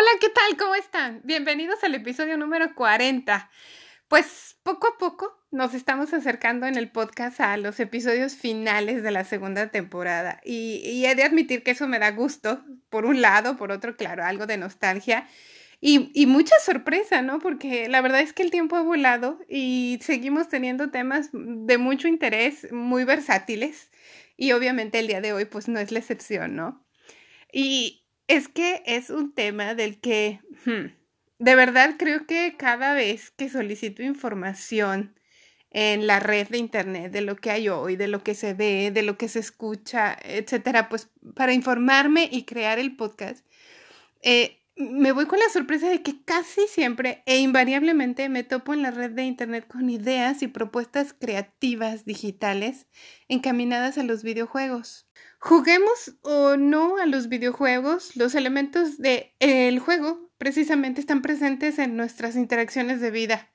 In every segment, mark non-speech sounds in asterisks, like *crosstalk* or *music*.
Hola, ¿qué tal? ¿Cómo están? Bienvenidos al episodio número 40. Pues poco a poco nos estamos acercando en el podcast a los episodios finales de la segunda temporada y, he de admitir que eso me da gusto, por un lado, por otro, claro, algo de nostalgia y, y mucha sorpresa, ¿no? Porque la verdad es que el tiempo ha volado y seguimos teniendo temas de mucho interés, muy versátiles y obviamente el día de hoy pues no es la excepción, ¿no? Y es que es un tema del que hmm, de verdad creo que cada vez que solicito información en la red de internet de lo que hay hoy, de lo que se ve, de lo que se escucha, etcétera, pues para informarme y crear el podcast, eh, me voy con la sorpresa de que casi siempre e invariablemente me topo en la red de internet con ideas y propuestas creativas digitales encaminadas a los videojuegos. Juguemos o no a los videojuegos, los elementos del juego precisamente están presentes en nuestras interacciones de vida,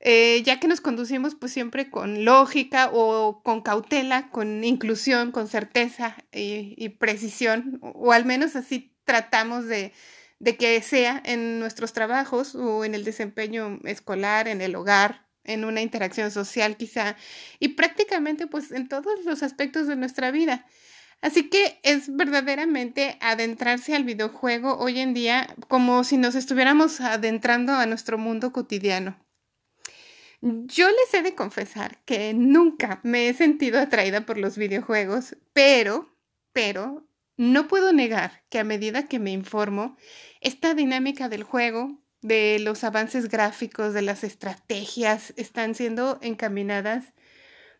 eh, ya que nos conducimos pues siempre con lógica o con cautela, con inclusión, con certeza y, precisión, o, al menos así tratamos de, de que sea en nuestros trabajos o en el desempeño escolar, en el hogar, en una interacción social quizá, y prácticamente pues en todos los aspectos de nuestra vida. Así que es verdaderamente adentrarse al videojuego hoy en día como si nos estuviéramos adentrando a nuestro mundo cotidiano. Yo les he de confesar que nunca me he sentido atraída por los videojuegos, pero, pero, no puedo negar que a medida que me informo, esta dinámica del juego, de los avances gráficos, de las estrategias, están siendo encaminadas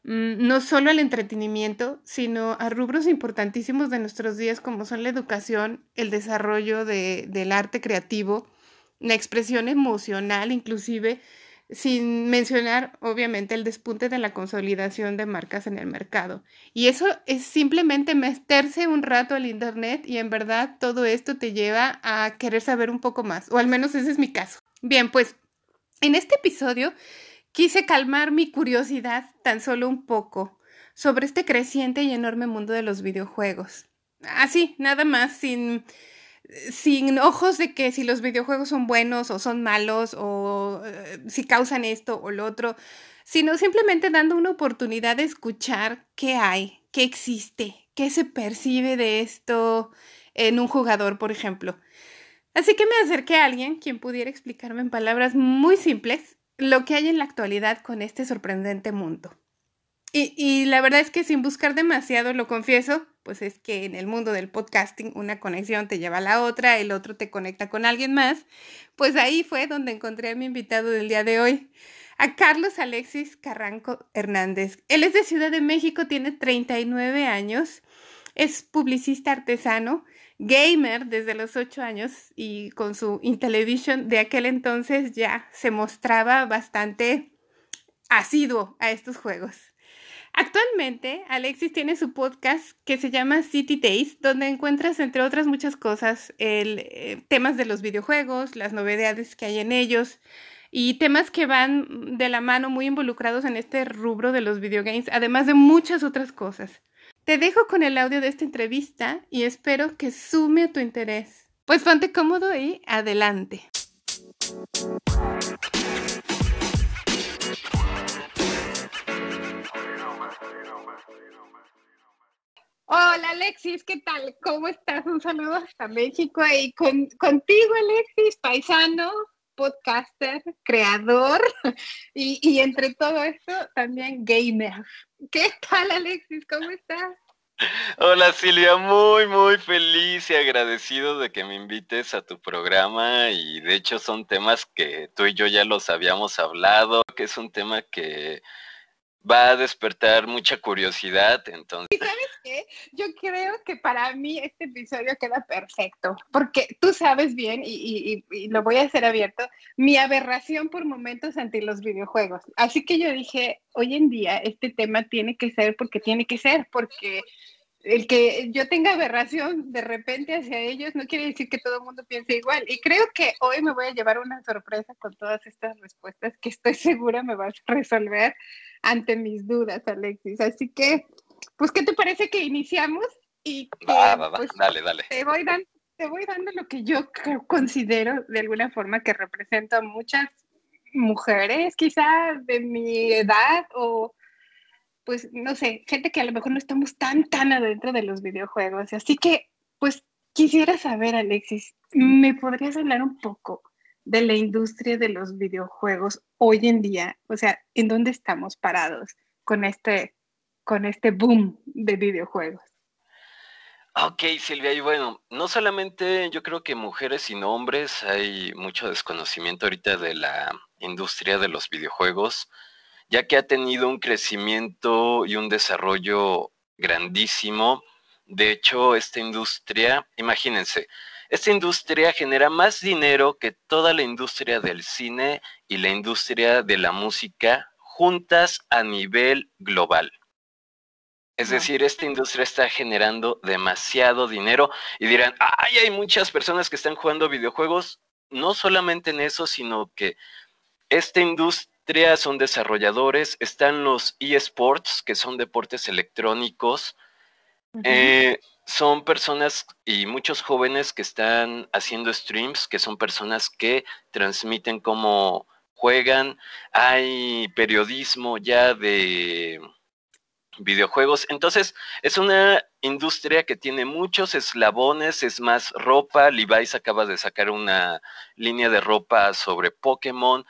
Mm, no solo al entretenimiento, sino a rubros importantísimos de nuestros días como son la educación, el desarrollo de, del arte creativo, la expresión emocional inclusive, sin mencionar obviamente el despunte de la consolidación de marcas en el mercado. Y eso es simplemente meterse un rato al Internet y en verdad todo esto te lleva a querer saber un poco más, o al menos ese es mi caso. Bien, pues en este episodio Quise calmar mi curiosidad tan solo un poco sobre este creciente y enorme mundo de los videojuegos. Así, nada más, sin, sin ojos de que si los videojuegos son buenos o son malos o eh, si causan esto o lo otro, sino simplemente dando una oportunidad de escuchar qué hay, qué existe, qué se percibe de esto en un jugador, por ejemplo. Así que me acerqué a alguien quien pudiera explicarme en palabras muy simples lo que hay en la actualidad con este sorprendente mundo. Y, la verdad es que sin buscar demasiado, lo confieso, pues es que en el mundo del podcasting una conexión te lleva a la otra, el otro te conecta con alguien más, pues ahí fue donde encontré a mi invitado del día de hoy, a Carlos Alexis Carranco Hernández. Él es de Ciudad de México, tiene 39 años, es publicista artesano, gamer desde los ocho años y con su Intellivision de aquel entonces ya se mostraba bastante asiduo a estos juegos. Actualmente, Alexis tiene su podcast que se llama City Days, donde encuentras, entre otras muchas cosas, el, eh, temas de los videojuegos, las novedades que hay en ellos y temas que van de la mano muy involucrados en este rubro de los videogames, además de muchas otras cosas. Te dejo con el audio de esta entrevista y espero que sume a tu interés. Pues ponte cómodo y adelante. Hola Alexis, ¿qué tal? ¿Cómo estás? Un saludo hasta México y contigo Alexis, paisano, podcaster, creador *laughs* y, y entre todo esto también gamer. ¿Qué tal, Alexis? ¿Cómo estás? Hola Silvia, muy muy feliz y agradecido de que me invites a tu programa y de hecho son temas que tú y yo ya los habíamos hablado, que es un tema que va a despertar mucha curiosidad, entonces. ¿Y sabes qué? Yo creo que para mí este episodio queda perfecto, porque tú sabes bien, y, lo voy a hacer abierto, mi aberración por momentos ante los videojuegos. Así que yo dije, hoy en día este tema tiene que ser porque tiene que ser, porque el que yo tenga aberración de repente hacia ellos no quiere decir que todo el mundo piense igual. Y creo que hoy me voy a llevar una sorpresa con todas estas respuestas que estoy segura me vas a resolver ante mis dudas, Alexis. Así que, pues, ¿qué te parece que iniciamos? Y pues, dale, dale. Te voy, dando, te voy dando lo que yo considero de alguna forma que representa a muchas mujeres, quizás de mi edad o pues, no sé, gente que a lo mejor no estamos tan, tan adentro de los videojuegos. Así que, pues, quisiera saber, Alexis, ¿me podrías hablar un poco de la industria de los videojuegos hoy en día? O sea, ¿en dónde estamos parados con este, con este boom de videojuegos? Ok, Silvia, y bueno, no solamente yo creo que mujeres y hombres, hay mucho desconocimiento ahorita de la industria de los videojuegos ya que ha tenido un crecimiento y un desarrollo grandísimo. De hecho, esta industria, imagínense, esta industria genera más dinero que toda la industria del cine y la industria de la música juntas a nivel global. Es decir, esta industria está generando demasiado dinero y dirán, ay, hay muchas personas que están jugando videojuegos. No solamente en eso, sino que esta industria son desarrolladores, están los eSports, que son deportes electrónicos. Eh, son personas y muchos jóvenes que están haciendo streams, que son personas que transmiten cómo juegan. Hay periodismo ya de videojuegos. Entonces, es una industria que tiene muchos eslabones, es más ropa. Levi's acaba de sacar una línea de ropa sobre Pokémon.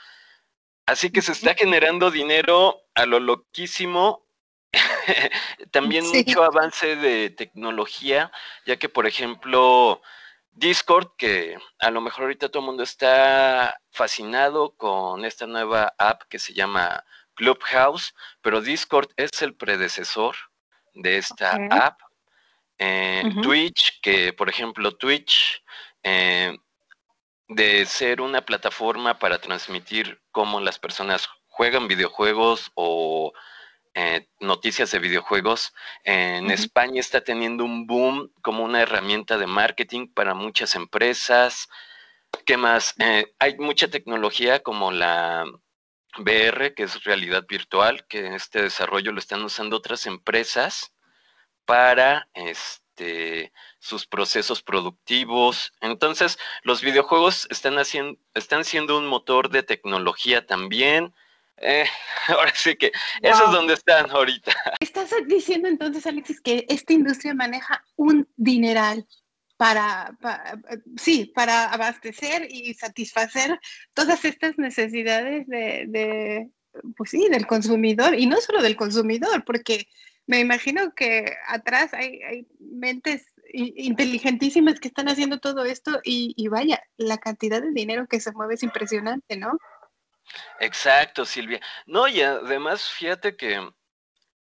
Así que se está generando dinero a lo loquísimo. *laughs* También mucho avance de tecnología, ya que, por ejemplo, Discord, que a lo mejor ahorita todo el mundo está fascinado con esta nueva app que se llama Clubhouse, pero Discord es el predecesor de esta app. Eh, Twitch, que por ejemplo Twitch eh, de ser una plataforma para transmitir cómo las personas juegan videojuegos o eh, noticias de videojuegos. En España está teniendo un boom como una herramienta de marketing para muchas empresas. ¿Qué más? Eh, hay mucha tecnología como la VR, que es realidad virtual, que este desarrollo lo están usando otras empresas para este, sus procesos productivos. Entonces, los videojuegos están, haciendo, están siendo un motor de tecnología también. Eh, *laughs* ahora sí que eso es donde están ahorita. *laughs* Estás diciendo entonces, Alexis, que esta industria maneja un dineral para, sí, para abastecer y satisfacer todas estas necesidades de, de, pues sí, del consumidor y no solo del consumidor, porque me imagino que atrás hay, hay mentes inteligentísimas que están haciendo todo esto y, vaya, la cantidad de dinero que se mueve es impresionante, ¿no? Exacto, Silvia. No, y además, fíjate que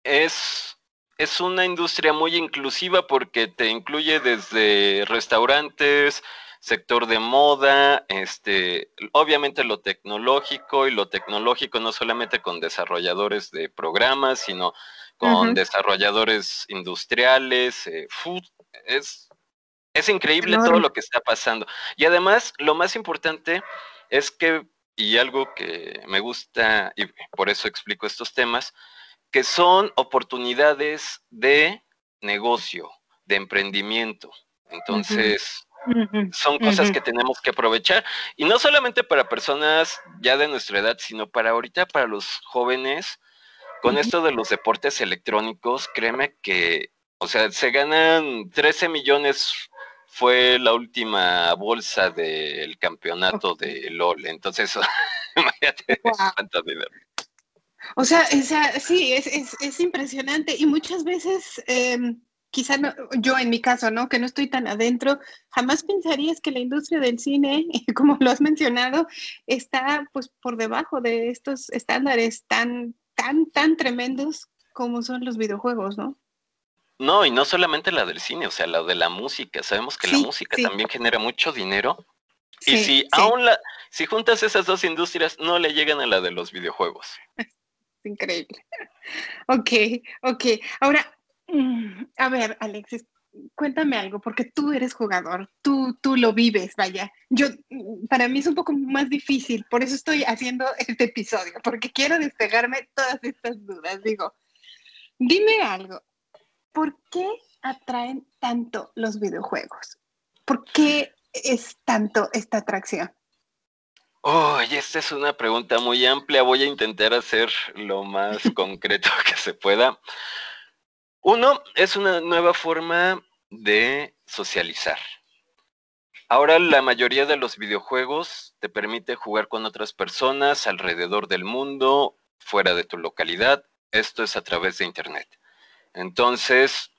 es, es una industria muy inclusiva porque te incluye desde restaurantes, sector de moda, este, obviamente lo tecnológico y lo tecnológico no solamente con desarrolladores de programas, sino con desarrolladores industriales, eh, food, es, es increíble todo lo que está pasando. Y además, lo más importante es que, y algo que me gusta, y por eso explico estos temas, que son oportunidades de negocio, de emprendimiento. Entonces, son cosas que tenemos que aprovechar. Y no solamente para personas ya de nuestra edad, sino para ahorita, para los jóvenes, con esto de los deportes electrónicos, créeme que o sea, se ganan 13 millones fue la última bolsa del campeonato de LOL. Entonces, *laughs* imagínate cuánto dinero. O sea, o sea sí, es, es, es, impresionante. Y muchas veces, eh, quizá yo en mi caso, ¿no? Que no estoy tan adentro, jamás pensarías que la industria del cine, *laughs* como lo has mencionado, está pues por debajo de estos estándares tan tan, tan tremendos como son los videojuegos, ¿no? No, y no solamente la del cine, o sea, la de la música. Sabemos que la música también genera mucho dinero. y si aún la, si juntas esas dos industrias, no le llegan a la de los videojuegos. *laughs* Increíble. *laughs* Ok, ok. Ahora, mm, a ver, Alexis, cuéntame algo, porque tú eres jugador, tú, tú lo vives, vaya. Yo, para mí es un poco más difícil, por eso estoy haciendo este episodio, porque quiero despegarme todas estas dudas. Digo, dime algo, ¿por qué atraen tanto los videojuegos? ¿Por qué es tanto esta atracción? Oh, esta es una pregunta muy amplia. Voy a intentar hacer lo más *laughs* concreto que se pueda. Uno, es una nueva forma de socializar. Ahora la mayoría de los videojuegos te permite jugar con otras personas alrededor del mundo, fuera de tu localidad. Esto es a través de Internet. Entonces,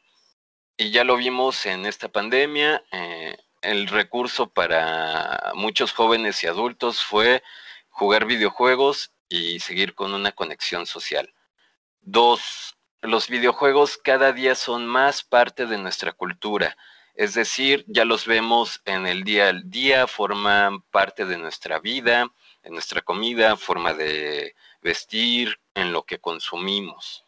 y ya lo vimos en esta pandemia, eh, el recurso para muchos jóvenes y adultos fue jugar videojuegos y seguir con una conexión social. Dos, los videojuegos cada día son más parte de nuestra cultura. Es decir, ya los vemos en el día al día, forman parte de nuestra vida, en nuestra comida, forma de vestir, en lo que consumimos.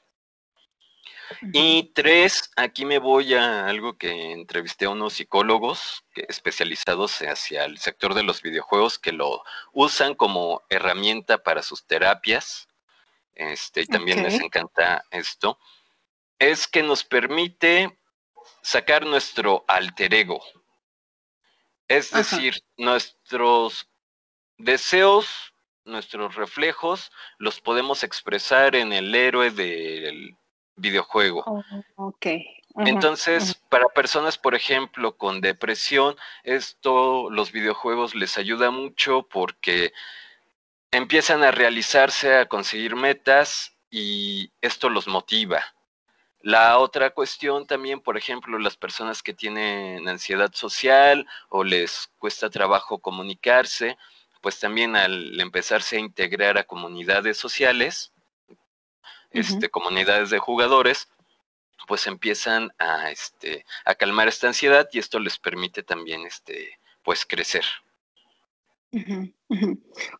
Y tres, aquí me voy a algo que entrevisté a unos psicólogos especializados hacia el sector de los videojuegos que lo usan como herramienta para sus terapias este, y también les encanta esto, es que nos permite sacar nuestro alter ego. Es decir, nuestros deseos, nuestros reflejos, los podemos expresar en el héroe del videojuego. Oh, Entonces, para personas, por ejemplo, con depresión, esto, los videojuegos les ayuda mucho porque empiezan a realizarse, a conseguir metas y esto los motiva. La otra cuestión también, por ejemplo, las personas que tienen ansiedad social o les cuesta trabajo comunicarse, pues también al empezarse a integrar a comunidades sociales, este, comunidades de jugadores, pues empiezan a, este, a calmar esta ansiedad y esto les permite también este, pues crecer.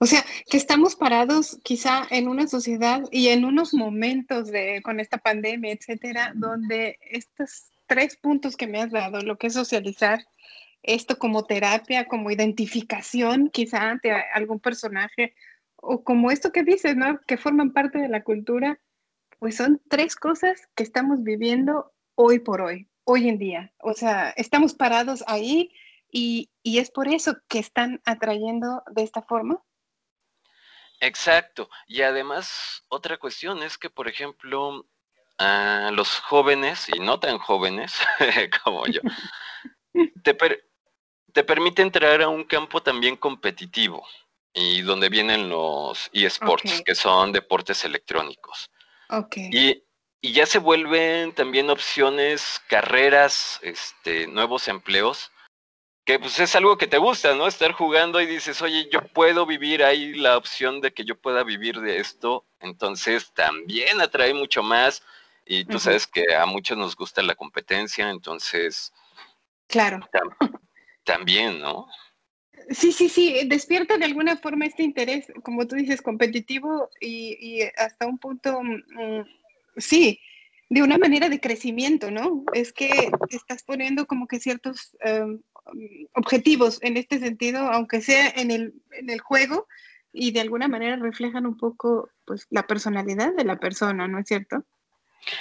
O sea, que estamos parados quizá en una sociedad y en unos momentos de, con esta pandemia, etcétera, donde estos tres puntos que me has dado, lo que es socializar, esto como terapia, como identificación quizá ante algún personaje, o como esto que dices, ¿no? Que forman parte de la cultura, pues son tres cosas que estamos viviendo hoy por hoy, hoy en día. O sea, estamos parados ahí y, es por eso que están atrayendo de esta forma. Exacto. Y además, otra cuestión es que, por ejemplo, a los jóvenes, y no tan jóvenes *laughs* como yo, *laughs* te, te, permite entrar a un campo también competitivo y donde vienen los eSports, que son deportes electrónicos. Okay. Y, y, ya se vuelven también opciones, carreras, este, nuevos empleos que pues es algo que te gusta, ¿no? Estar jugando y dices, oye, yo puedo vivir, hay la opción de que yo pueda vivir de esto, entonces también atrae mucho más y tú sabes que a muchos nos gusta la competencia, entonces... Claro. también, ¿no? Sí, sí, sí, despierta de alguna forma este interés, como tú dices, competitivo y, hasta un punto, mm, sí, de una manera de crecimiento, ¿no? Es que estás poniendo como que ciertos em, objetivos en este sentido, aunque sea en el, en el juego, y de alguna manera reflejan un poco pues, la personalidad de la persona, ¿no es cierto?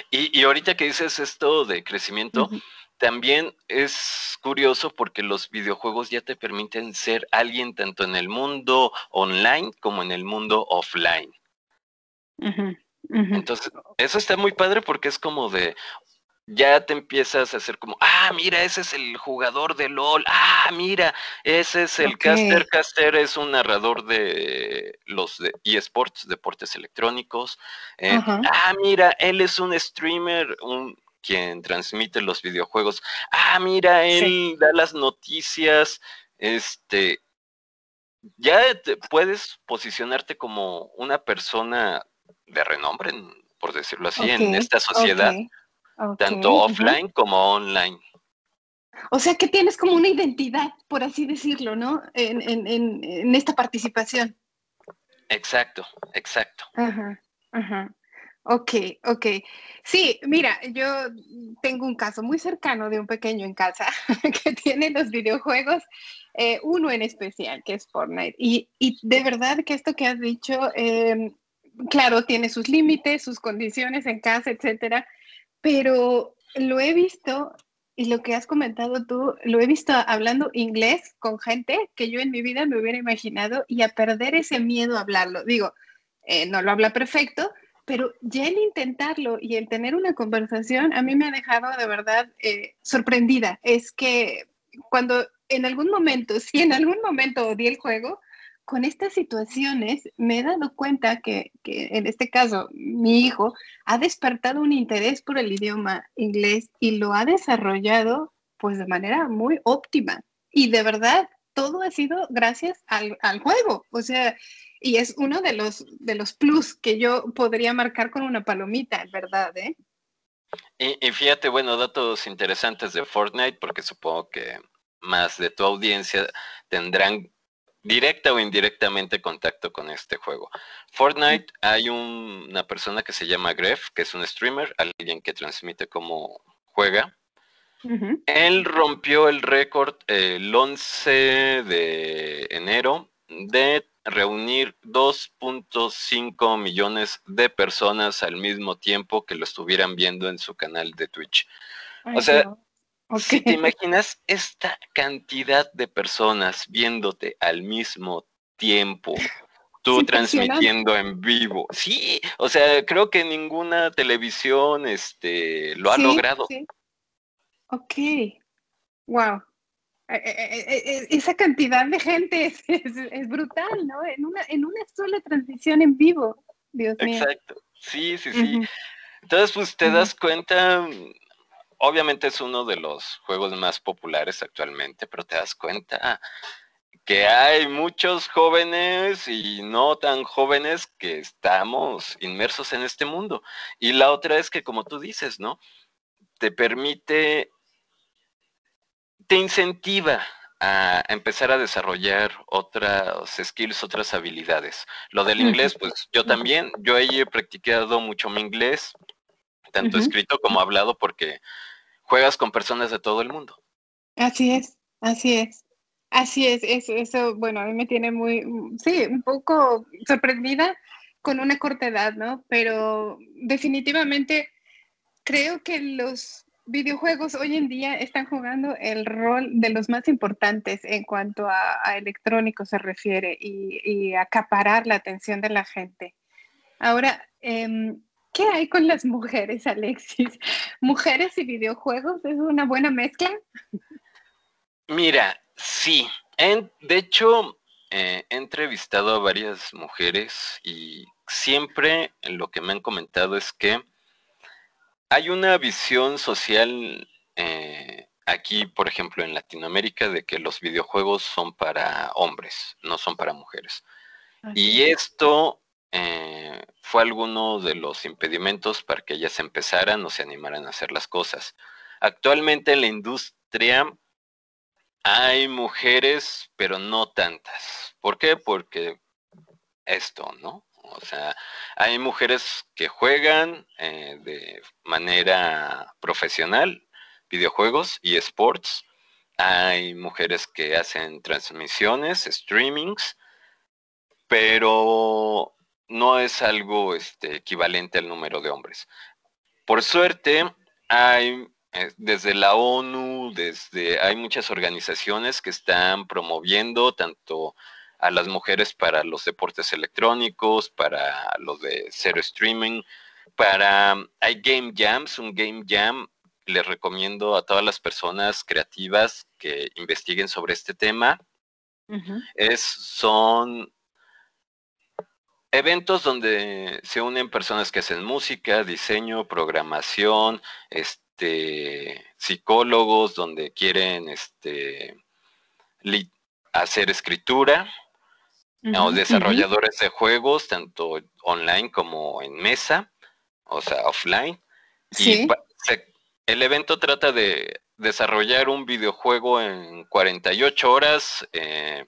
Y, y ahorita que dices esto de crecimiento, también es curioso porque los videojuegos ya te permiten ser alguien tanto en el mundo online como en el mundo offline. Entonces, eso está muy padre porque es como de, ya te empiezas a hacer como, ah, mira, ese es el jugador de LOL, ah, mira, ese es el caster, caster es un narrador de los de eSports, deportes electrónicos, eh, ah, mira, él es un streamer, un quien transmite los videojuegos, ah, mira, él da las noticias, este, ya te puedes posicionarte como una persona de renombre, por decirlo así, en esta sociedad, tanto offline como online. O sea que tienes como una identidad, por así decirlo, ¿no? En, en, en, esta participación. Exacto, exacto. Ajá, ajá. Ok, ok. Sí, mira, yo tengo un caso muy cercano de un pequeño en casa *laughs* que tiene los videojuegos, eh, uno en especial, que es Fortnite. Y, y, de verdad que esto que has dicho, em, claro, tiene sus límites, sus condiciones en casa, etcétera, pero lo he visto y lo que has comentado tú, lo he visto hablando inglés con gente que yo en mi vida me hubiera imaginado y a perder ese miedo a hablarlo. Digo, eh, no lo habla perfecto, pero ya el intentarlo y el tener una conversación a mí me ha dejado de verdad eh, sorprendida. Es que cuando en algún momento, *laughs* si en algún momento odié el juego, con estas situaciones me he dado cuenta que, que, en este caso mi hijo ha despertado un interés por el idioma inglés y lo ha desarrollado pues de manera muy óptima. Y de verdad, todo ha sido gracias al, al juego. O sea, y es uno de los, de los plus que yo podría marcar con una palomita, ¿verdad? Eh? Y, fíjate, bueno, datos interesantes de Fortnite, porque supongo que más de tu audiencia tendrán directa o indirectamente contacto con este juego. Fortnite, hay una persona que se llama Gref, que es un streamer, alguien que transmite cómo juega. Él rompió el récord el 11 de enero de reunir 2.5 millones de personas al mismo tiempo que lo estuvieran viendo en su canal de Twitch. o sea, si te *laughs* imaginas esta cantidad de personas viéndote al mismo tiempo, tú transmitiendo en vivo. Sí, o sea, creo que ninguna televisión este, lo ha logrado. Sí. Ok. Wow. Eh, eh, eh, esa cantidad de gente *laughs* es, brutal, ¿no? En una, en una sola transmisión en vivo, Dios mío. Exacto, sí, sí, sí. Entonces, pues te das cuenta, obviamente es uno de los juegos más populares actualmente, pero te das cuenta que hay muchos jóvenes y no tan jóvenes que estamos inmersos en este mundo. Y la otra es que, como tú dices, ¿no? Te permite te incentiva a empezar a desarrollar otras skills, otras habilidades. Lo del inglés, pues yo también, yo he practicado mucho mi inglés, tanto escrito como hablado, porque juegas con personas de todo el mundo. Así es, así es. Así es, eso, eso, bueno, a mí me tiene muy, sí, un poco sorprendida con una corta edad, ¿no? Pero definitivamente creo que los videojuegos hoy en día están jugando el rol de los más importantes en cuanto a, electrónico se refiere y, acaparar la atención de la gente. Ahora, em, ¿qué hay con las mujeres, Alexis? ¿Mujeres y videojuegos es una buena mezcla? Mira, sí. de hecho, eh, he entrevistado a varias mujeres y siempre lo que me han comentado es que hay una visión social eh, aquí, por ejemplo, en Latinoamérica, de que los videojuegos son para hombres, no son para mujeres. y esto eh, fue alguno de los impedimentos para que ellas empezaran o se animaran a hacer las cosas. Actualmente en la industria hay mujeres, pero no tantas. ¿Por qué? Porque esto, ¿no? O sea, hay mujeres que juegan eh, de manera profesional videojuegos y sports. Hay mujeres que hacen transmisiones, streamings, pero no es algo este, equivalente al número de hombres. Por suerte, hay eh, desde la ONU, desde hay muchas organizaciones que están promoviendo tanto a las mujeres para los deportes electrónicos, para los de cero streaming, para hay game jams, un game jam les recomiendo a todas las personas creativas que investiguen sobre este tema. Es son eventos donde se unen personas que hacen música, diseño, programación, este psicólogos donde quieren este hacer escritura o desarrolladores de juegos, tanto online como en mesa, o sea, offline. Y el evento trata de desarrollar un videojuego en 48 horas eh,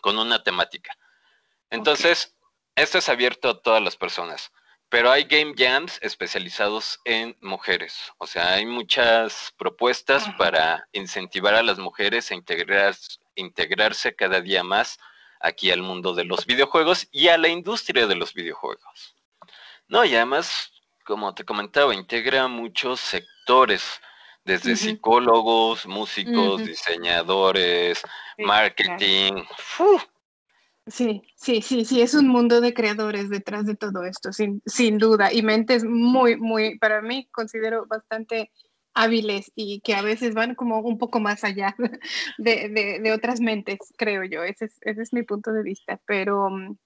con una temática. Entonces, esto es abierto a todas las personas, pero hay game jams especializados en mujeres. O sea, hay muchas propuestas para incentivar a las mujeres a integrarse cada día más aquí al mundo de los videojuegos y a la industria de los videojuegos. No, y además, como te comentaba, integra muchos sectores, desde psicólogos, músicos, diseñadores, marketing. Sí, sí, sí, sí, es un mundo de creadores detrás de todo esto, sin, sin duda, y mentes muy, muy, para mí considero bastante hábiles y que a veces van como un poco más allá *laughs* de, otras mentes, creo yo. Ese es, ese es mi punto de vista. Pero mm,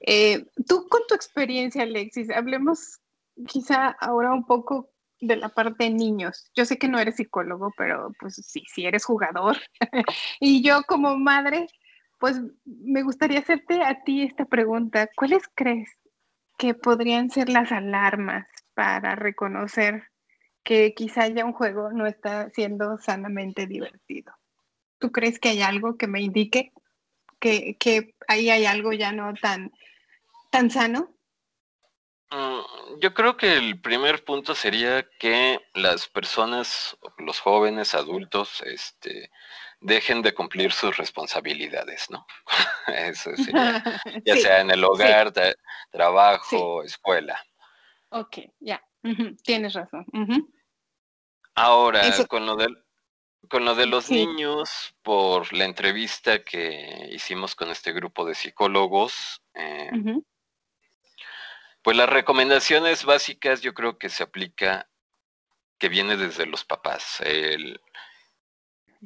eh, tú con tu experiencia, Alexis, hablemos quizá ahora un poco de la parte de niños. Yo sé que no eres psicólogo, pero pues sí, sí eres jugador. *laughs* y yo como madre, pues me gustaría hacerte a ti esta pregunta. ¿Cuáles crees que podrían ser las alarmas para reconocer que quizá ya un juego no está siendo sanamente divertido. ¿Tú crees que hay algo que me indique que, ahí hay algo ya no tan, tan sano? Mm, yo creo que el primer punto sería que las personas, los jóvenes, adultos, este, dejen de cumplir sus responsabilidades, ¿no? *laughs* Eso *laughs* sería, ya sea en el hogar, trabajo, escuela. Ok, ya, tienes razón. Ahora, con lo de, con lo de los niños, por la entrevista que hicimos con este grupo de psicólogos, eh, pues las recomendaciones básicas yo creo que se aplica, que viene desde los papás. El,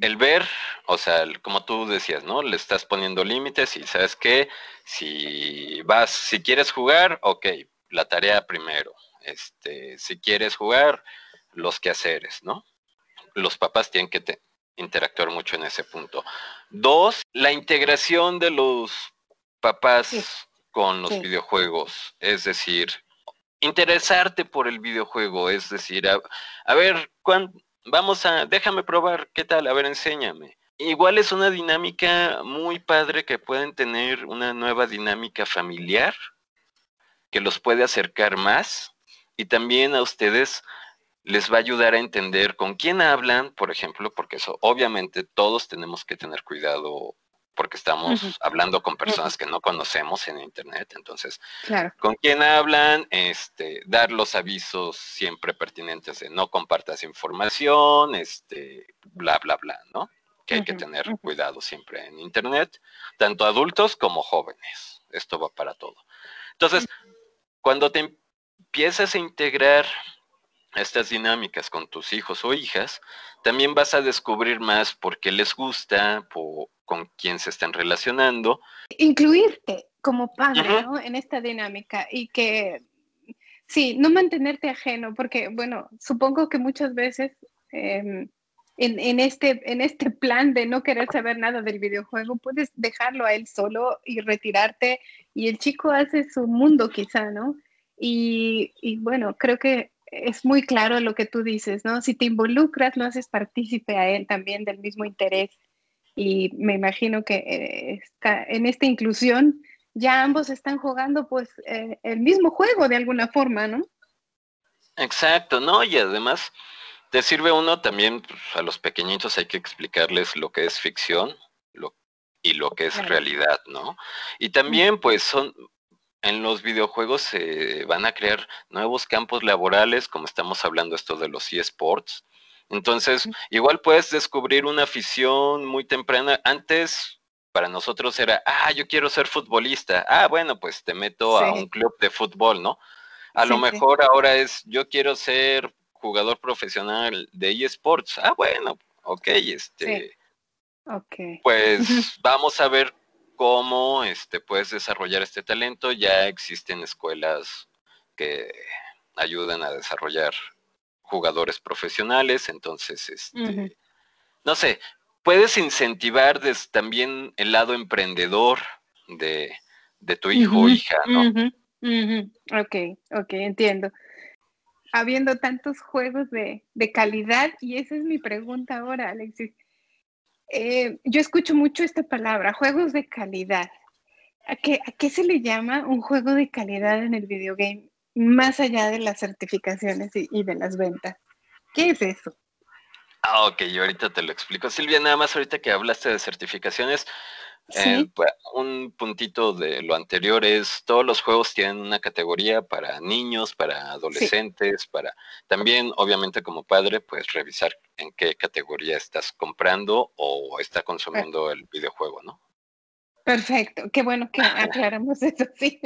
el ver, o sea, como tú decías, ¿no? Le estás poniendo límites y sabes que si vas, si quieres jugar, ok, la tarea primero. Este, si quieres jugar, los quehaceres, ¿no? Los papás tienen que interactuar mucho en ese punto. Dos, la integración de los papás con los videojuegos, es decir, interesarte por el videojuego, es decir, a, ver, vamos a, déjame probar, ¿qué tal? A ver, enséñame. Igual es una dinámica muy padre que pueden tener una nueva dinámica familiar que los puede acercar más y también a ustedes les va a ayudar a entender con quién hablan, por ejemplo, porque eso obviamente todos tenemos que tener cuidado porque estamos hablando con personas que no conocemos en internet, entonces, con quién hablan, este, dar los avisos siempre pertinentes de no compartas información, este, bla, bla, bla, ¿no? Que hay que tener cuidado siempre en internet, tanto adultos como jóvenes. Esto va para todo. Entonces, cuando te empiezas a integrar estas dinámicas con tus hijos o hijas, también vas a descubrir más por qué les gusta, con quién se están relacionando. Incluirte como padre ¿no? en esta dinámica y que, sí, no mantenerte ajeno, porque, bueno, supongo que muchas veces em, en, en, este, en este plan de no querer saber nada del videojuego, puedes dejarlo a él solo y retirarte y el chico hace su mundo quizá, ¿no? Y, y bueno, creo que es muy claro lo que tú dices, ¿no? Si te involucras, lo haces partícipe a él también del mismo interés. Y me imagino que eh, está, en esta inclusión ya ambos están jugando pues eh, el mismo juego de alguna forma, ¿no? Exacto, ¿no? Y además te sirve uno también, pues, a los pequeñitos hay que explicarles lo que es ficción lo, y lo que es realidad, ¿no? Y también pues son, en los videojuegos se van a crear nuevos campos laborales, como estamos hablando esto de los eSports. Entonces, igual puedes descubrir una afición muy temprana. Antes, para nosotros era, ah, yo quiero ser futbolista. Ah, bueno, pues te meto a un club de fútbol, ¿no? A lo mejor ahora es, yo quiero ser jugador profesional de eSports. Ah, bueno, ok, este. Okay. Pues vamos a ver cómo este, puedes desarrollar este talento. Ya existen escuelas que ayudan a desarrollar jugadores profesionales, entonces, este, no sé, puedes incentivar también el lado emprendedor de, tu hijo o hija, ¿no? Ok, ok, entiendo. Habiendo tantos juegos de, calidad, y esa es mi pregunta ahora, Alexis. Eh, yo escucho mucho esta palabra, juegos de calidad. ¿A qué, ¿A qué se le llama un juego de calidad en el videogame, más allá de las certificaciones y de las ventas? ¿Qué es eso? Ah, ok, yo ahorita te lo explico. Silvia, nada más ahorita que hablaste de certificaciones, eh, pues, un puntito de lo anterior es, todos los juegos tienen una categoría para niños, para adolescentes, para también, obviamente como padre, pues revisar en qué categoría estás comprando o está consumiendo el videojuego, ¿no? Perfecto, qué bueno que *laughs* aclaramos eso, sí,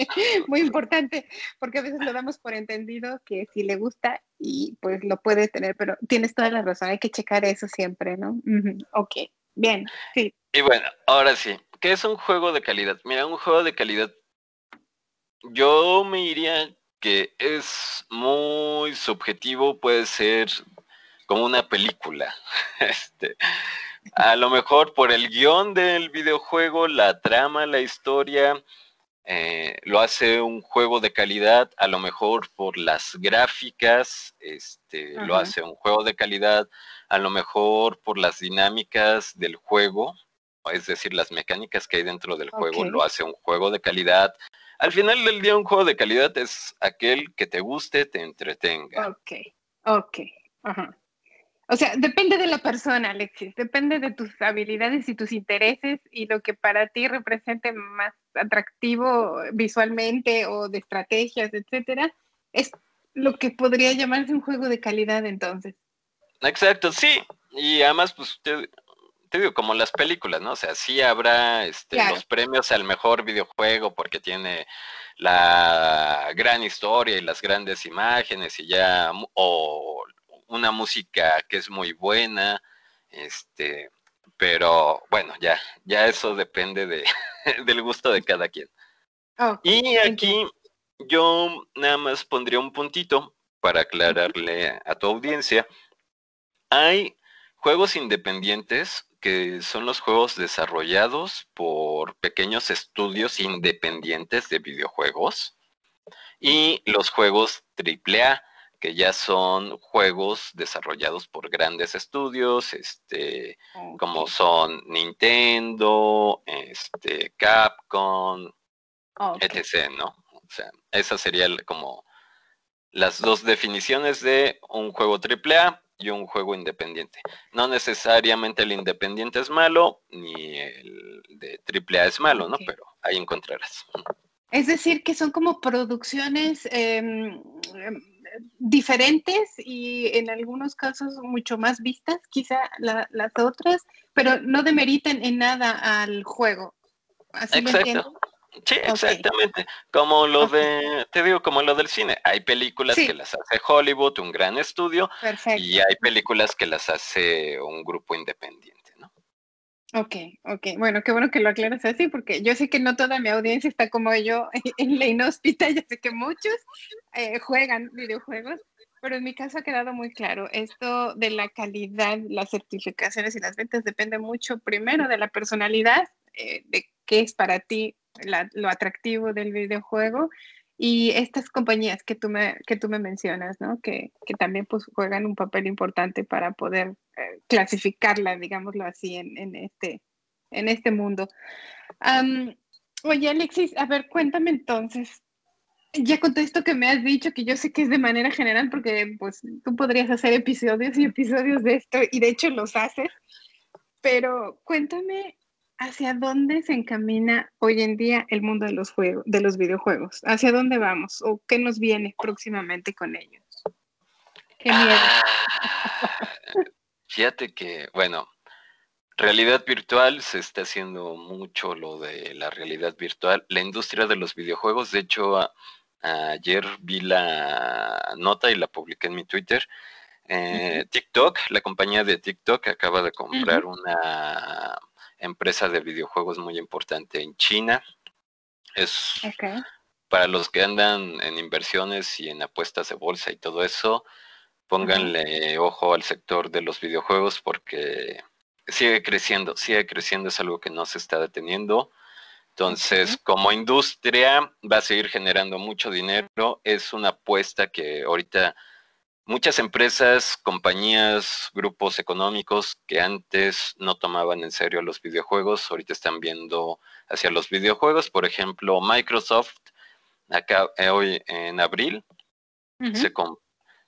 muy importante, porque a veces lo damos por entendido que si le gusta y pues lo puede tener, pero tienes toda la razón, hay que checar eso siempre, ¿no? Ok, bien, sí. Y bueno, ahora sí, ¿qué es un juego de calidad? Mira, un juego de calidad, yo me diría que es muy subjetivo, puede ser como una película, *laughs* este a lo mejor por el guion del videojuego, la trama, la historia, eh, lo hace un juego de calidad, a lo mejor por las gráficas, este, lo hace un juego de calidad, a lo mejor por las dinámicas del juego, es decir, las mecánicas que hay dentro del juego, lo hace un juego de calidad. Al final del día, un juego de calidad es aquel que te guste, te entretenga. Ok, ok, ajá. O sea, depende de la persona, Alexis, depende de tus habilidades y tus intereses y lo que para ti represente más atractivo visualmente o de estrategias, etcétera, es lo que podría llamarse un juego de calidad entonces. Exacto, sí. Y además, pues te, digo, como las películas, ¿no? O sea, sí habrá este, los premios al mejor videojuego porque tiene la gran historia y las grandes imágenes y ya, o una música que es muy buena, este, pero bueno, ya, ya eso depende de, *laughs* del gusto de cada quien. y aquí yo nada más pondría un puntito para aclararle a tu audiencia. Hay juegos independientes que son los juegos desarrollados por pequeños estudios independientes de videojuegos y los juegos AAA que ya son juegos desarrollados por grandes estudios, este, como son Nintendo, este, Capcom, etc., ¿no? O sea, esa sería como las dos definiciones de un juego AAA y un juego independiente. No necesariamente el independiente es malo, ni el de AAA es malo, ¿no? Pero ahí encontrarás. Es decir, que son como producciones em, diferentes y en algunos casos mucho más vistas, quizá las otras, pero no demeriten en nada al juego. Exacto. Sí, exactamente. Como lo de, te digo, como lo del cine. Hay películas que las hace Hollywood, un gran estudio, y hay películas que las hace un grupo independiente. Ok, ok. Bueno, qué bueno que lo aclaras así, porque yo sé que no toda mi audiencia está como yo en la inhóspita, *laughs* yo sé que muchos eh, juegan videojuegos, pero en mi caso ha quedado muy claro, esto de la calidad, las certificaciones y las ventas depende mucho primero de la personalidad, eh, de qué es para ti lo atractivo del videojuego y estas compañías que tú me, que tú me mencionas, ¿no? Que, también pues, juegan un papel importante para poder eh, clasificarla, digámoslo así, en, este, en este mundo. oye, Alexis, a ver, cuéntame entonces, ya con todo esto que me has dicho, que yo sé que es de manera general, porque pues tú podrías hacer episodios y episodios de esto, y de hecho los haces, pero cuéntame hacia dónde se encamina hoy en día el mundo de los juegos, de los videojuegos, hacia dónde vamos o qué nos viene próximamente con ellos. Qué miedo. Ah, *laughs* fíjate que, bueno, realidad virtual se está haciendo mucho lo de la realidad virtual. La industria de los videojuegos, de hecho, ayer vi la nota y la publiqué en mi Twitter. Eh, TikTok, la compañía de TikTok acaba de comprar una empresa de videojuegos muy importante en China. Es para los que andan en inversiones y en apuestas de bolsa y todo eso, pónganle ojo al sector de los videojuegos porque sigue creciendo, sigue creciendo, es algo que no se está deteniendo. Entonces, como industria, va a seguir generando mucho dinero. Es una apuesta que ahorita muchas empresas, compañías, grupos económicos que antes no tomaban en serio los videojuegos, ahorita están viendo hacia los videojuegos. Por ejemplo, Microsoft, acá eh, hoy en abril, se,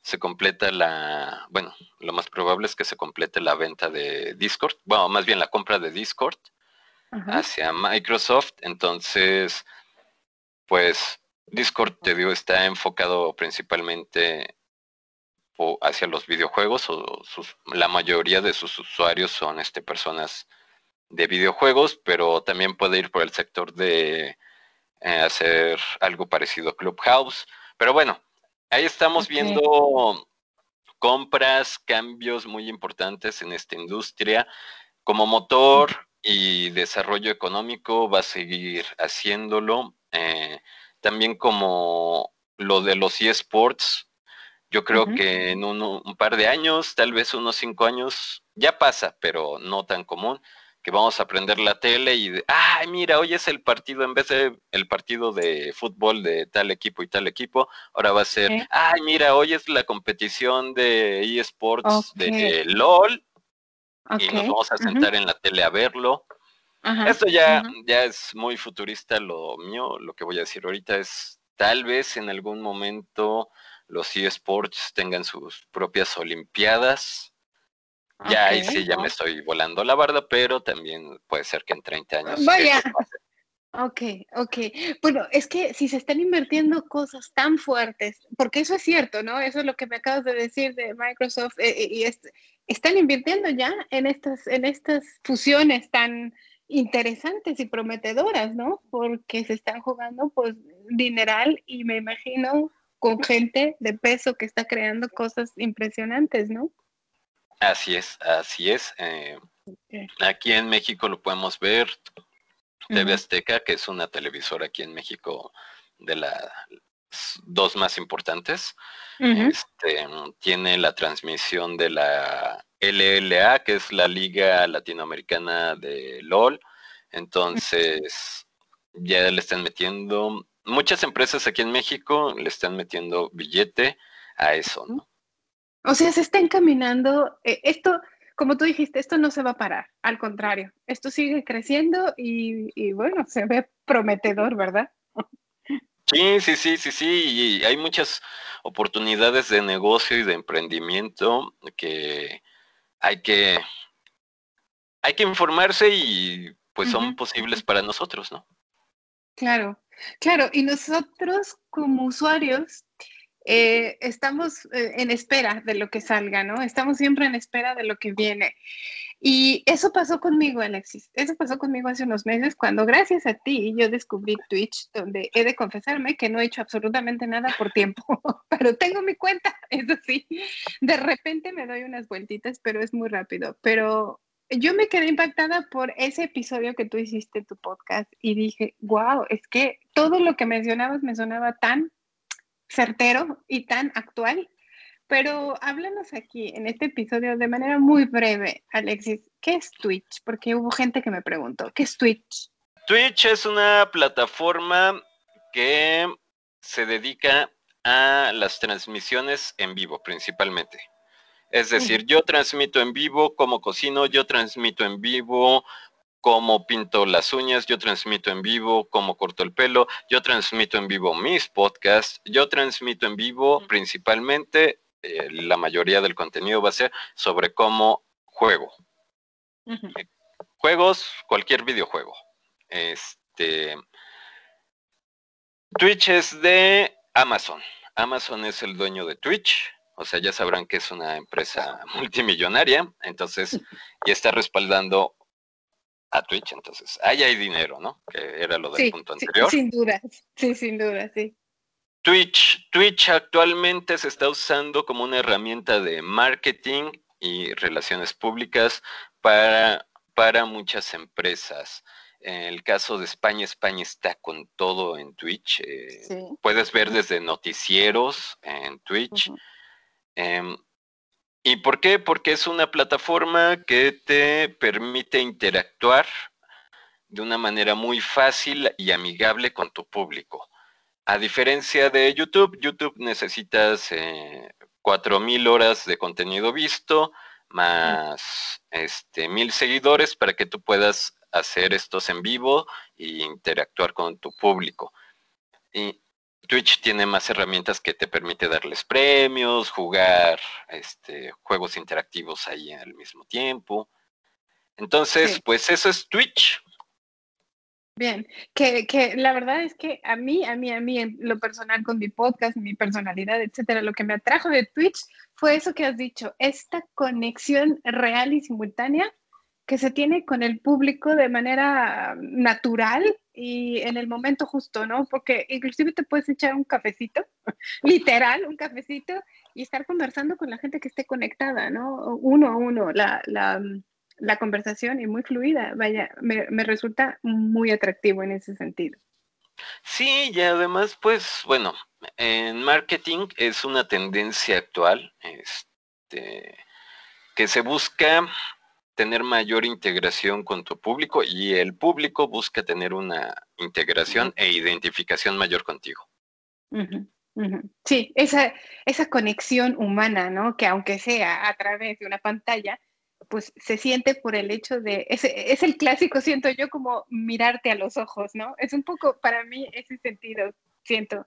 se completa la, bueno, lo más probable es que se complete la venta de Discord, bueno, más bien la compra de Discord hacia Microsoft. Entonces, pues Discord, te digo, está enfocado principalmente hacia los videojuegos o la mayoría de sus usuarios son este, personas de videojuegos, pero también puede ir por el sector de eh, hacer algo parecido a Clubhouse. Pero bueno, ahí estamos viendo compras, cambios muy importantes en esta industria. Como motor, y desarrollo económico va a seguir haciéndolo. Eh, también como lo de los eSports, yo creo que en un par de años, tal vez unos cinco años, ya pasa, pero no tan común, que vamos a aprender la tele y, de, ay, mira, hoy es el partido, en vez de el partido de fútbol de tal equipo y tal equipo, ahora va a ser, ay, mira, hoy es la competición de eSports de LOL y nos vamos a sentar en la tele a verlo. Esto ya, ya es muy futurista lo mío, lo que voy a decir ahorita es tal vez en algún momento los eSports tengan sus propias olimpiadas. Ya ahí sí ya me estoy volando la barda, pero también puede ser que en 30 años. Vaya. Ok, ok. Bueno, es que si se están invirtiendo cosas tan fuertes, porque eso es cierto, ¿no? Eso es lo que me acabas de decir de Microsoft, eh, eh, y es, están invirtiendo ya en estas, en estas fusiones tan interesantes y prometedoras, ¿no? Porque se están jugando pues dineral y me imagino con gente de peso que está creando cosas impresionantes, ¿no? Así es, así es. Eh, aquí en México lo podemos ver, TV Azteca, que es una televisora aquí en México de las dos más importantes, este, tiene la transmisión de la LLA, que es la Liga Latinoamericana de LOL. Entonces, ya le están metiendo, muchas empresas aquí en México le están metiendo billete a eso, ¿no? O sea, se está encaminando, eh, esto como tú dijiste, esto no se va a parar, al contrario, esto sigue creciendo y, bueno, se ve prometedor, ¿verdad? Sí, sí, sí, sí, sí, y hay muchas oportunidades de negocio y de emprendimiento que hay que, hay que informarse y pues son posibles para nosotros, ¿no? Claro, claro, y nosotros como usuarios eh, estamos eh, en espera de lo que salga, ¿no? Estamos siempre en espera de lo que viene. Y eso pasó conmigo, Alexis. Eso pasó conmigo hace unos meses cuando gracias a ti yo descubrí Twitch, donde he de confesarme que no he hecho absolutamente nada por tiempo, *laughs* pero tengo mi cuenta, *laughs* eso sí. De repente me doy unas vueltitas, pero es muy rápido. Pero yo me quedé impactada por ese episodio que tú hiciste en tu podcast y dije, wow, es que todo lo que mencionabas me sonaba tan certero y tan actual. Pero háblanos aquí en este episodio de manera muy breve, Alexis, ¿qué es Twitch? Porque hubo gente que me preguntó, ¿qué es Twitch? Twitch es una plataforma que se dedica a las transmisiones en vivo principalmente. Es decir, yo transmito en vivo como cocino, yo transmito en vivo cómo pinto las uñas, yo transmito en vivo cómo corto el pelo, yo transmito en vivo mis podcasts, yo transmito en vivo principalmente, eh, la mayoría del contenido va a ser sobre cómo juego. Juegos, cualquier videojuego. Este, Twitch es de Amazon. Amazon es el dueño de Twitch. O sea, ya sabrán que es una empresa *laughs* multimillonaria, entonces, y está respaldando a Twitch, entonces ahí hay dinero, ¿no? Que era lo del punto anterior. sin duda, sí, sin duda, sí. Twitch, Twitch actualmente se está usando como una herramienta de marketing y relaciones públicas para, para muchas empresas. En el caso de España, España está con todo en Twitch. Eh, puedes ver desde noticieros en Twitch. ¿Y por qué? Porque es una plataforma que te permite interactuar de una manera muy fácil y amigable con tu público. A diferencia de YouTube, YouTube necesitas eh, 4.000 horas de contenido visto, más este, mil seguidores para que tú puedas hacer estos en vivo e interactuar con tu público. Y Twitch tiene más herramientas que te permite darles premios, jugar este, juegos interactivos ahí al mismo tiempo. Entonces, pues eso es Twitch. Bien, que, que, la verdad es que a mí, a mí, a mí, en lo personal con mi podcast, mi personalidad, etcétera, lo que me atrajo de Twitch fue eso que has dicho, esta conexión real y simultánea que se tiene con el público de manera natural y en el momento justo, ¿no? Porque inclusive te puedes echar un cafecito, *laughs* literal, un cafecito, y estar conversando con la gente que esté conectada, ¿no? Uno a uno, la, la conversación y muy fluida. Vaya, me, resulta muy atractivo en ese sentido. Sí, y además, pues, bueno, en marketing es una tendencia actual este, que se busca tener mayor integración con tu público y el público busca tener una integración e identificación mayor contigo. Sí, esa, esa conexión humana, ¿no? Que aunque sea a través de una pantalla, pues se siente por el hecho de, es, es, el clásico, siento yo, como mirarte a los ojos, ¿no? Es un poco, para mí, ese sentido, siento,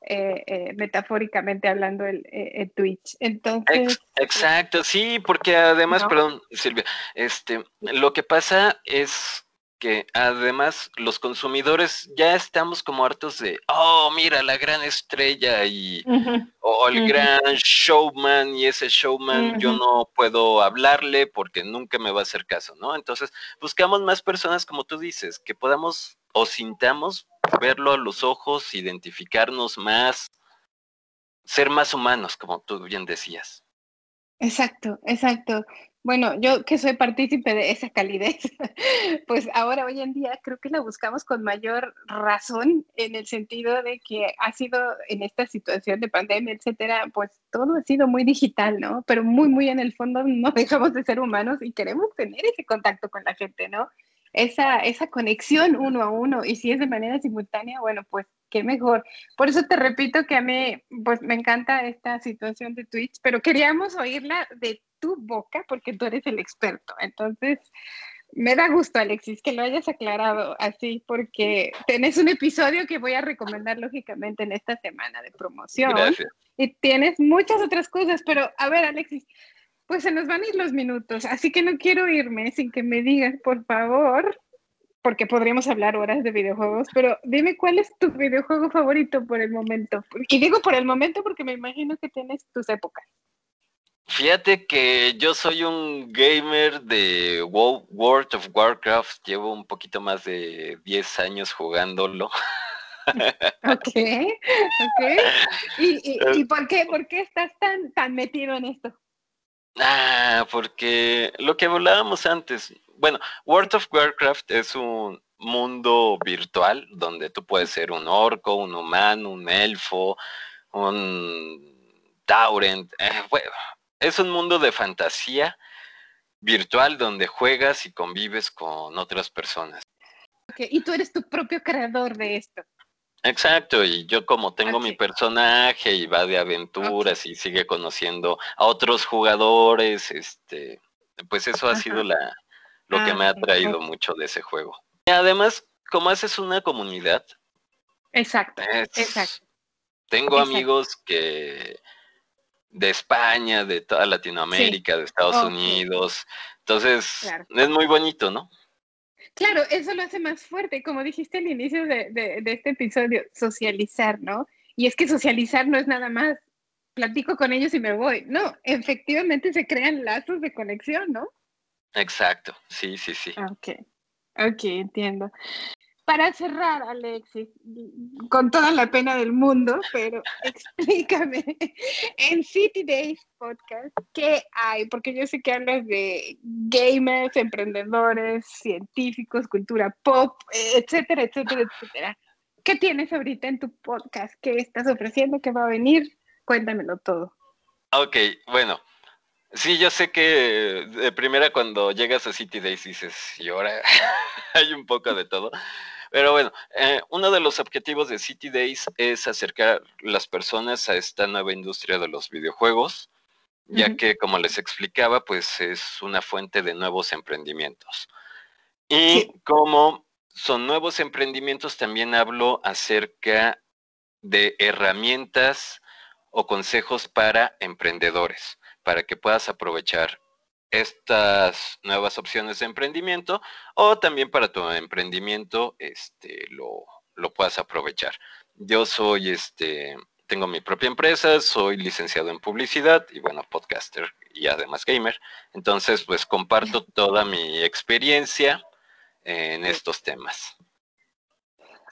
eh, eh, metafóricamente hablando, el, eh, Twitch. Entonces... exacto, sí, porque además, perdón, Silvia, este, lo que pasa es que además los consumidores ya estamos como hartos de, oh, mira, la gran estrella y, o el gran showman y ese showman yo no puedo hablarle porque nunca me va a hacer caso, ¿no? Entonces buscamos más personas como tú dices, que podamos o sintamos verlo a los ojos, identificarnos más, ser más humanos, como tú bien decías. Exacto, exacto. Bueno, yo que soy partícipe de esa calidez, *laughs* pues ahora hoy en día creo que la buscamos con mayor razón en el sentido de que ha sido en esta situación de pandemia, etcétera, pues todo ha sido muy digital, ¿no? Pero muy, muy en el fondo no *laughs* dejamos de ser humanos y queremos tener ese contacto con la gente, ¿no? Esa, esa conexión uno a uno y si es de manera simultánea, bueno, pues qué mejor. Por eso te repito que a mí, pues me encanta esta situación de Twitch, pero queríamos oírla de tu boca porque tú eres el experto. Entonces, me da gusto, Alexis, que lo hayas aclarado así, porque tenés un episodio que voy a recomendar lógicamente en esta semana de promoción. Y tienes muchas otras cosas, pero a ver, Alexis, pues se nos van a ir los minutos, así que no quiero irme sin que me digas, por favor, porque podríamos hablar horas de videojuegos, pero dime cuál es tu videojuego favorito por el momento. Y digo por el momento porque me imagino que tienes tus épocas. Fíjate que yo soy un gamer de World of Warcraft, llevo un poquito más de 10 años jugándolo. *laughs* Ok, ok. ¿Y, por, qué, por qué estás tan, tan metido en esto? Ah, porque lo que hablábamos antes, bueno, World of Warcraft es un mundo virtual donde tú puedes ser un orco, un humano, un elfo, un Taurent. Eh, es un mundo de fantasía virtual donde juegas y convives con otras personas. y tú eres tu propio creador de esto. Exacto, y yo como tengo mi personaje y va de aventuras y sigue conociendo a otros jugadores, este, pues eso ha sido la, lo que me ha ah, traído mucho de ese juego. Y además, como haces una comunidad. Exacto, exacto. Tengo amigos que de España, de toda Latinoamérica, de Estados Unidos. Entonces, es muy bonito, ¿no? Claro, eso lo hace más fuerte, como dijiste al inicio de, de, este episodio, socializar, ¿no? Y es que socializar no es nada más, platico con ellos y me voy, no, efectivamente se crean lazos de conexión, ¿no? Exacto, sí, sí, sí. Ok, ok, entiendo para cerrar, Alexis, con toda la pena del mundo, pero *laughs* explícame en City Days Podcast, ¿qué hay? Porque yo sé que hablas de gamers, emprendedores, científicos, cultura pop, etcétera, etcétera, etcétera. ¿Qué tienes ahorita en tu podcast? ¿Qué estás ofreciendo? ¿Qué va a venir? Cuéntamelo todo. Ok, bueno, Sí, yo sé que de primera cuando llegas a City Days dices, y ahora *laughs* hay un poco de todo. Pero bueno, eh, uno de los objetivos de City Days es acercar las personas a esta nueva industria de los videojuegos, ya que como les explicaba, pues es una fuente de nuevos emprendimientos. Y como son nuevos emprendimientos, también hablo acerca de herramientas o consejos para emprendedores, para que puedas aprovechar estas nuevas opciones de emprendimiento o también para tu emprendimiento este, lo, lo puedas aprovechar. Yo soy, este, tengo mi propia empresa, soy licenciado en publicidad y bueno, podcaster y además gamer. Entonces, pues comparto *laughs* toda mi experiencia en estos temas.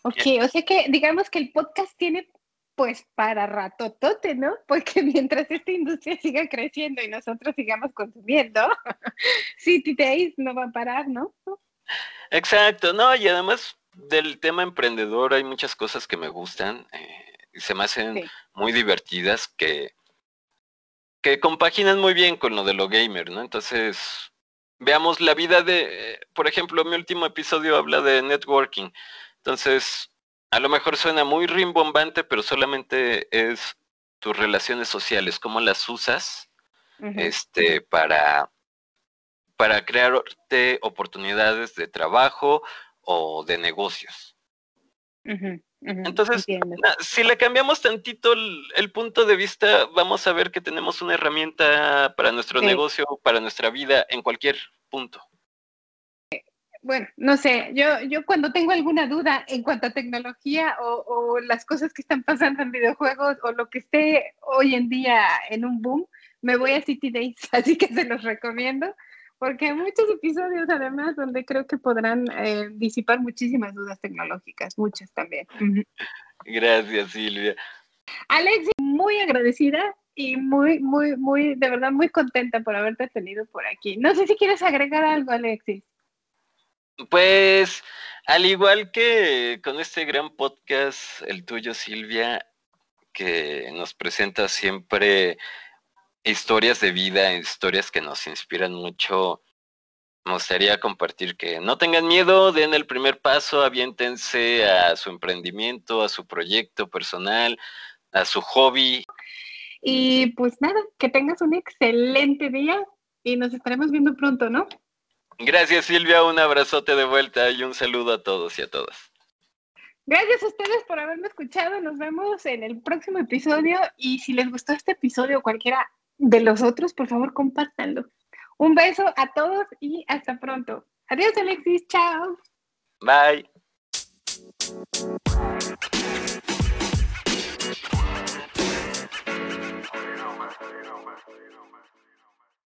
Ok, o sea que digamos que el podcast tiene pues para ratotote, ¿no? Porque *laughs* mientras esta industria siga creciendo y nosotros sigamos consumiendo, *laughs* City Days no va a parar, ¿no? Exacto, no, y además del tema emprendedor hay muchas cosas que me gustan eh, y se me hacen muy divertidas que, que compaginan muy bien con lo de lo gamer, ¿no? Entonces, veamos la vida de, por ejemplo, mi último episodio habla de networking. Entonces, a lo mejor suena muy rimbombante, pero solamente es tus relaciones sociales, cómo las usas este, para, para crearte oportunidades de trabajo o de negocios. Entonces, si le cambiamos tantito el, punto de vista, vamos a ver que tenemos una herramienta para nuestro negocio, para nuestra vida, en cualquier punto bueno, no sé, yo, yo cuando tengo alguna duda en cuanto a tecnología o, las cosas que están pasando en videojuegos o lo que esté hoy en día en un boom, me voy a City Days, *laughs* así que se los recomiendo, porque hay muchos episodios además donde creo que podrán eh, disipar muchísimas dudas tecnológicas, muchas también. Gracias, Silvia. Alex, muy agradecida y muy, muy, muy, de verdad muy contenta por haberte tenido por aquí. No sé si quieres agregar algo, Alexis. Pues, al igual que con este gran podcast, el tuyo, Silvia, que nos presenta siempre historias de vida, historias que nos inspiran mucho, me gustaría compartir que no tengan miedo, den el primer paso, aviéntense a su emprendimiento, a su proyecto personal, a su hobby. Y pues nada, que tengas un excelente día y nos estaremos viendo pronto, ¿no? Gracias Silvia, un abrazote de vuelta y un saludo a todos y a todas. Gracias a ustedes por haberme escuchado. Nos vemos en el próximo episodio y si les gustó este episodio o cualquiera de los otros, por favor, compártanlo. Un beso a todos y hasta pronto. Adiós, Alexis. Chao. Bye.